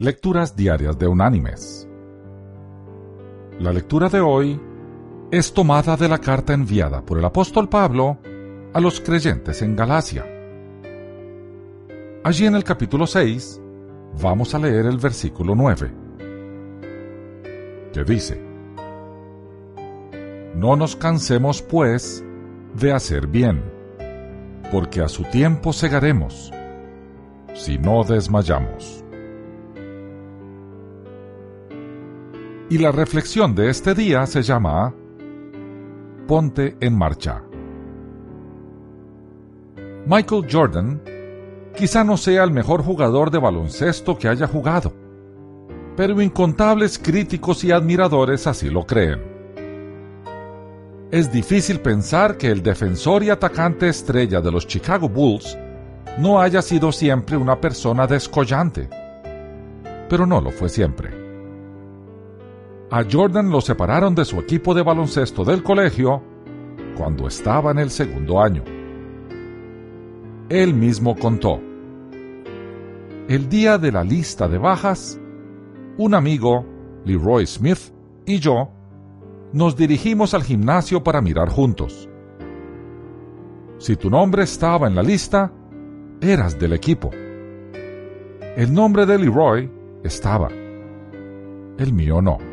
Lecturas Diarias de Unánimes. La lectura de hoy es tomada de la carta enviada por el apóstol Pablo a los creyentes en Galacia. Allí en el capítulo 6 vamos a leer el versículo 9, que dice, No nos cansemos pues de hacer bien, porque a su tiempo segaremos, si no desmayamos. Y la reflexión de este día se llama Ponte en marcha. Michael Jordan quizá no sea el mejor jugador de baloncesto que haya jugado, pero incontables críticos y admiradores así lo creen. Es difícil pensar que el defensor y atacante estrella de los Chicago Bulls no haya sido siempre una persona descollante, pero no lo fue siempre. A Jordan lo separaron de su equipo de baloncesto del colegio cuando estaba en el segundo año. Él mismo contó. El día de la lista de bajas, un amigo, Leroy Smith, y yo nos dirigimos al gimnasio para mirar juntos. Si tu nombre estaba en la lista, eras del equipo. El nombre de Leroy estaba. El mío no.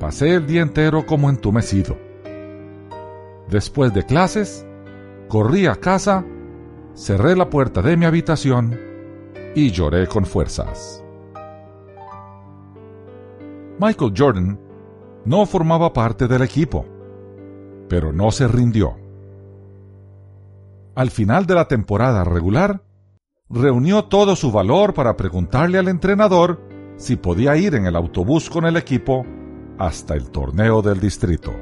Pasé el día entero como entumecido. Después de clases, corrí a casa, cerré la puerta de mi habitación y lloré con fuerzas. Michael Jordan no formaba parte del equipo, pero no se rindió. Al final de la temporada regular, reunió todo su valor para preguntarle al entrenador si podía ir en el autobús con el equipo hasta el torneo del distrito.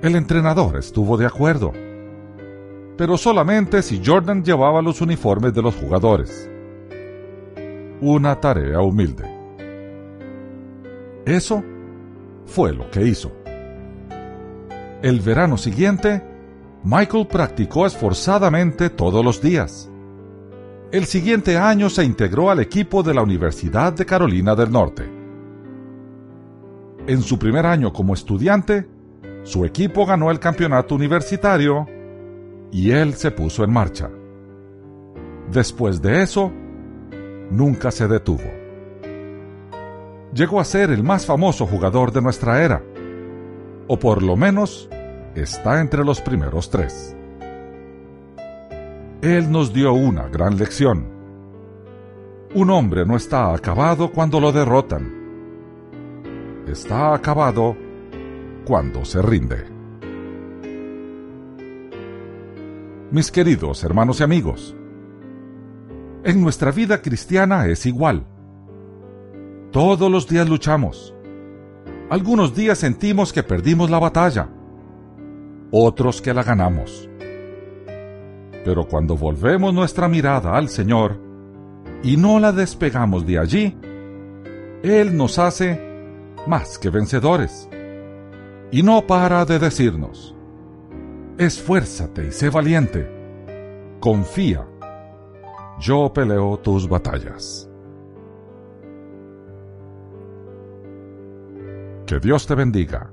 El entrenador estuvo de acuerdo, pero solamente si Jordan llevaba los uniformes de los jugadores. Una tarea humilde. Eso fue lo que hizo. El verano siguiente, Michael practicó esforzadamente todos los días. El siguiente año se integró al equipo de la Universidad de Carolina del Norte. En su primer año como estudiante, su equipo ganó el campeonato universitario y él se puso en marcha. Después de eso, nunca se detuvo. Llegó a ser el más famoso jugador de nuestra era, o por lo menos está entre los primeros tres. Él nos dio una gran lección. Un hombre no está acabado cuando lo derrotan está acabado cuando se rinde. Mis queridos hermanos y amigos, en nuestra vida cristiana es igual. Todos los días luchamos. Algunos días sentimos que perdimos la batalla, otros que la ganamos. Pero cuando volvemos nuestra mirada al Señor y no la despegamos de allí, Él nos hace más que vencedores. Y no para de decirnos, esfuérzate y sé valiente, confía, yo peleo tus batallas. Que Dios te bendiga.